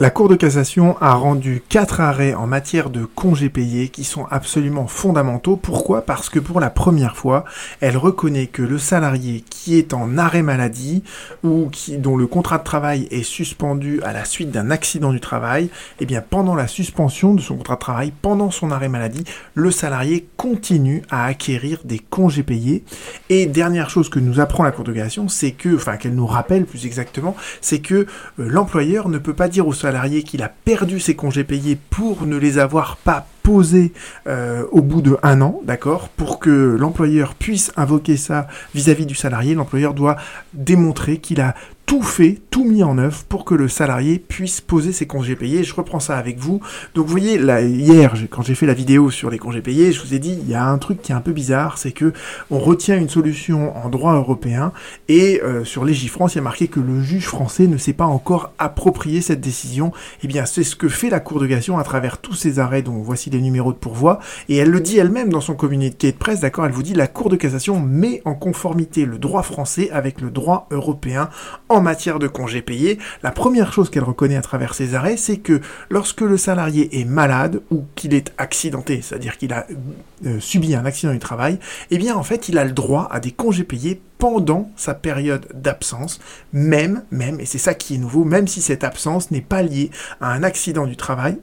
La Cour de cassation a rendu quatre arrêts en matière de congés payés qui sont absolument fondamentaux. Pourquoi? Parce que pour la première fois, elle reconnaît que le salarié qui est en arrêt maladie ou qui, dont le contrat de travail est suspendu à la suite d'un accident du travail, eh bien pendant la suspension de son contrat de travail, pendant son arrêt maladie, le salarié continue à acquérir des congés payés. Et dernière chose que nous apprend la Cour de cassation, c'est que, enfin qu'elle nous rappelle plus exactement, c'est que euh, l'employeur ne peut pas dire au salarié salarié qu'il a perdu ses congés payés pour ne les avoir pas posés euh, au bout de un an, d'accord? Pour que l'employeur puisse invoquer ça vis-à-vis -vis du salarié, l'employeur doit démontrer qu'il a tout fait, tout mis en œuvre pour que le salarié puisse poser ses congés payés. Je reprends ça avec vous. Donc vous voyez, là, hier, quand j'ai fait la vidéo sur les congés payés, je vous ai dit, il y a un truc qui est un peu bizarre, c'est que on retient une solution en droit européen et euh, sur Légifrance, il y a marqué que le juge français ne s'est pas encore approprié cette décision. Eh bien, c'est ce que fait la Cour de cassation à travers tous ces arrêts dont voici les numéros de pourvoi. Et elle le dit elle-même dans son communiqué de presse, d'accord Elle vous dit, la Cour de cassation met en conformité le droit français avec le droit européen en en matière de congés payés, la première chose qu'elle reconnaît à travers ces arrêts, c'est que lorsque le salarié est malade ou qu'il est accidenté, c'est-à-dire qu'il a euh, subi un accident du travail, eh bien en fait il a le droit à des congés payés pendant sa période d'absence, même, même, et c'est ça qui est nouveau, même si cette absence n'est pas liée à un accident du travail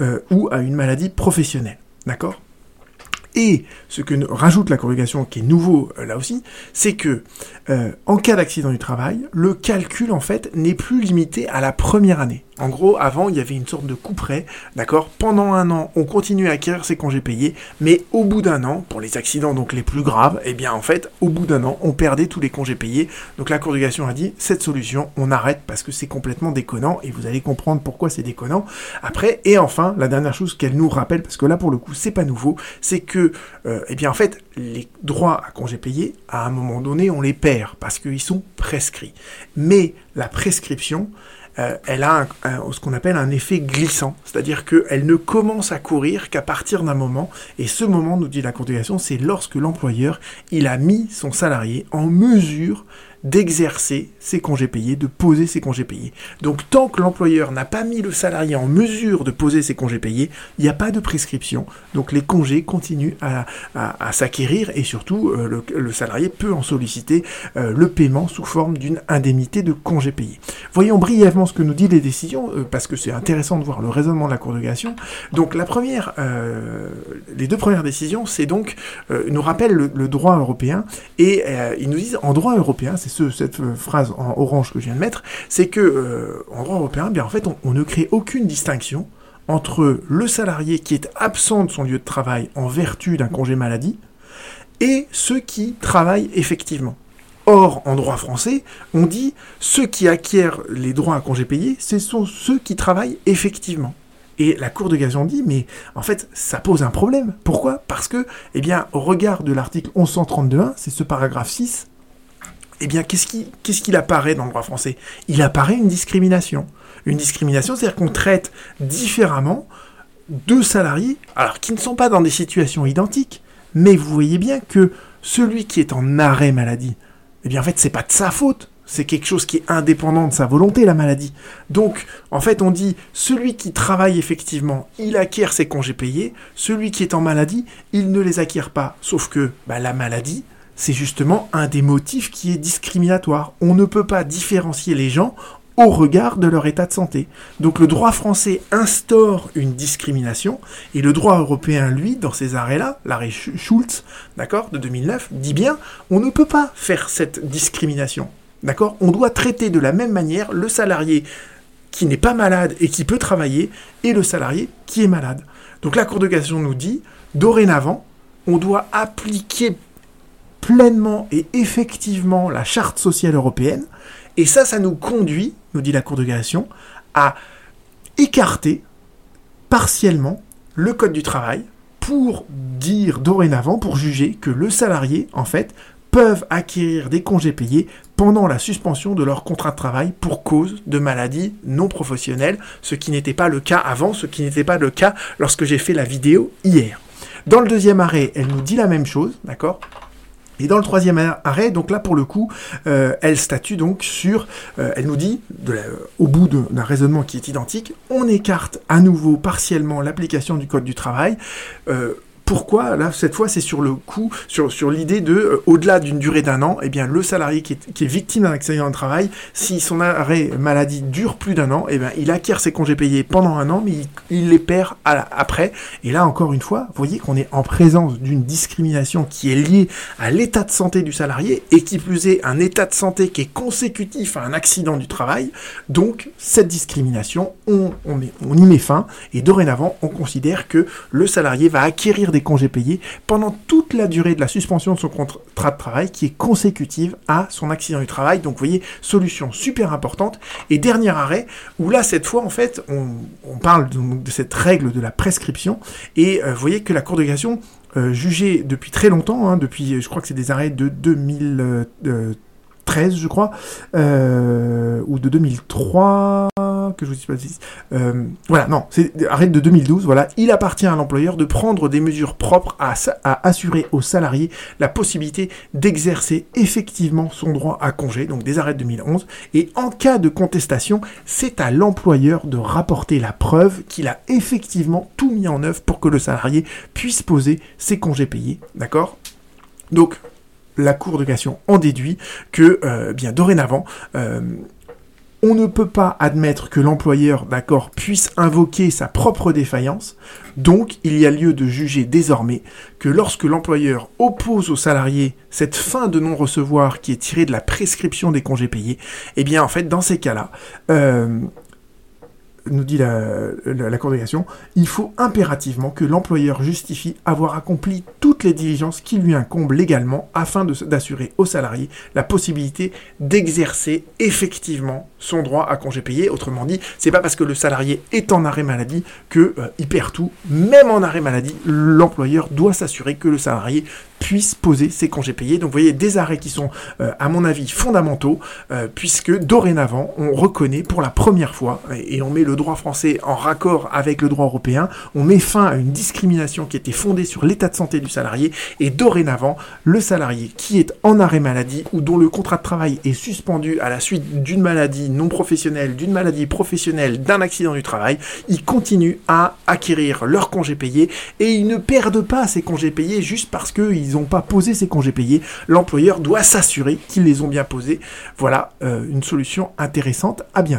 euh, ou à une maladie professionnelle. D'accord? Et ce que rajoute la corrugation, qui est nouveau euh, là aussi, c'est que euh, en cas d'accident du travail, le calcul en fait n'est plus limité à la première année. En gros, avant, il y avait une sorte de couperet, d'accord? Pendant un an, on continue à acquérir ses congés payés, mais au bout d'un an, pour les accidents donc les plus graves, eh bien en fait, au bout d'un an, on perdait tous les congés payés. Donc la corrugation a dit, cette solution, on arrête parce que c'est complètement déconnant, et vous allez comprendre pourquoi c'est déconnant. Après, et enfin, la dernière chose qu'elle nous rappelle, parce que là pour le coup, c'est pas nouveau, c'est que, euh, eh bien en fait, les droits à congés payés, à un moment donné, on les perd, parce qu'ils sont prescrits. Mais la prescription, euh, elle a ce qu'on appelle un effet glissant, c'est-à-dire qu'elle ne commence à courir qu'à partir d'un moment, et ce moment, nous dit la continuation, c'est lorsque l'employeur, il a mis son salarié en mesure d'exercer ses congés payés, de poser ses congés payés. Donc tant que l'employeur n'a pas mis le salarié en mesure de poser ses congés payés, il n'y a pas de prescription. Donc les congés continuent à, s'acquérir et surtout euh, le, salarié peut en solliciter euh, le paiement sous forme d'une indemnité de congés payés. Voyons brièvement ce que nous dit les décisions, euh, parce que c'est intéressant de voir le raisonnement de la Cour de cassation. Donc la première, les deux premières décisions, c'est donc nous rappellent le, le, droit européen et ils nous disent en droit européen, c'est cette phrase en orange que je viens de mettre, c'est que euh, en droit européen, bien en fait, on, ne crée aucune distinction entre le salarié qui est absent de son lieu de travail en vertu d'un congé maladie et ceux qui travaillent effectivement. Or, en droit français, on dit ceux qui acquièrent les droits à congé payé, ce sont ceux qui travaillent effectivement. Et la Cour de cassation dit, mais en fait, ça pose un problème. Pourquoi? Parce que, eh bien, au regard de l'article 1132.1, c'est ce paragraphe 6, eh bien, qu'est-ce qui, qu'est-ce qu'il apparaît dans le droit français? Il apparaît une discrimination. Une discrimination, c'est-à-dire qu'on traite différemment deux salariés, alors qui ne sont pas dans des situations identiques, mais vous voyez bien que celui qui est en arrêt maladie, eh bien, en fait, c'est pas de sa faute. C'est quelque chose qui est indépendant de sa volonté, la maladie. Donc, en fait, on dit, celui qui travaille effectivement, il acquiert ses congés payés. Celui qui est en maladie, il ne les acquiert pas. Sauf que bah, la maladie, c'est justement un des motifs qui est discriminatoire. On ne peut pas différencier les gens au regard de leur état de santé. Donc le droit français instaure une discrimination et le droit européen, lui, dans ces arrêts-là, l'arrêt Schultz, d'accord, de 2009, dit bien, on ne peut pas faire cette discrimination. D'accord? On doit traiter de la même manière le salarié qui n'est pas malade et qui peut travailler et le salarié qui est malade. Donc la Cour de cassation nous dit, dorénavant, on doit appliquer pleinement et effectivement la charte sociale européenne. Et ça, ça nous conduit, nous dit la Cour de cassation, à écarter partiellement le Code du travail pour dire dorénavant, pour juger que le salarié, en fait, peuvent acquérir des congés payés pendant la suspension de leur contrat de travail pour cause de maladie non professionnelle, ce qui n'était pas le cas avant, ce qui n'était pas le cas lorsque j'ai fait la vidéo hier. Dans le deuxième arrêt, elle nous dit la même chose, d'accord? Et dans le troisième arrêt, donc là pour le coup, euh, elle statue donc sur, euh, elle nous dit, au bout d'un raisonnement qui est identique, on écarte à nouveau partiellement l'application du code du travail. Euh, pourquoi Là, cette fois, c'est sur le coup, sur, l'idée de, euh, au-delà d'une durée d'un an, eh bien, le salarié qui est, victime d'un accident de travail, si son arrêt maladie dure plus d'un an, eh bien, il acquiert ses congés payés pendant un an, mais il, les perd après. Et là, encore une fois, vous voyez qu'on est en présence d'une discrimination qui est liée à l'état de santé du salarié, et qui plus est un état de santé qui est consécutif à un accident du travail. Donc, cette discrimination, on, on, on y met fin, et dorénavant, on considère que le salarié va acquérir des congés payés pendant toute la durée de la suspension de son contrat de travail qui est consécutive à son accident du travail. Donc vous voyez, solution super importante. Et dernier arrêt, où là cette fois en fait on, parle de, cette règle de la prescription et euh, vous voyez que la Cour de cassation euh, jugée depuis très longtemps, hein, depuis je crois que c'est des arrêts de 2013 je crois, euh, ou de 2003, que je vous dise pas euh, voilà, non, c'est arrête de 2012. Voilà, il appartient à l'employeur de prendre des mesures propres à, assurer aux salariés la possibilité d'exercer effectivement son droit à congé, donc des arrêts de 2011. Et en cas de contestation, c'est à l'employeur de rapporter la preuve qu'il a effectivement tout mis en œuvre pour que le salarié puisse poser ses congés payés. D'accord? Donc, la Cour de cassation en déduit que, euh, bien dorénavant, euh, on ne peut pas admettre que l'employeur, d'accord, puisse invoquer sa propre défaillance, donc il y a lieu de juger désormais que lorsque l'employeur oppose au salarié cette fin de non-recevoir qui est tirée de la prescription des congés payés, eh bien en fait dans ces cas-là, euh, nous dit la, la, il faut impérativement que l'employeur justifie avoir accompli toutes les diligences qui lui incombent légalement afin d'assurer au salarié la possibilité d'exercer effectivement son droit à congé payé. Autrement dit, c'est pas parce que le salarié est en arrêt maladie que euh, il perd tout. Même en arrêt maladie, l'employeur doit s'assurer que le salarié puisse poser ses congés payés. Donc vous voyez des arrêts qui sont, euh, à mon avis, fondamentaux, euh, puisque dorénavant, on reconnaît pour la première fois, et, on met le droit français en raccord avec le droit européen, on met fin à une discrimination qui était fondée sur l'état de santé du salarié, et dorénavant, le salarié qui est en arrêt maladie ou dont le contrat de travail est suspendu à la suite d'une maladie non professionnelle, d'une maladie professionnelle, d'un accident du travail, il continue à acquérir leurs congés payés, et ils ne perdent pas ces congés payés juste parce qu'ils n'ont pas posé ces congés payés, l'employeur doit s'assurer qu'ils les ont bien posés. Voilà euh, une solution intéressante. À bientôt.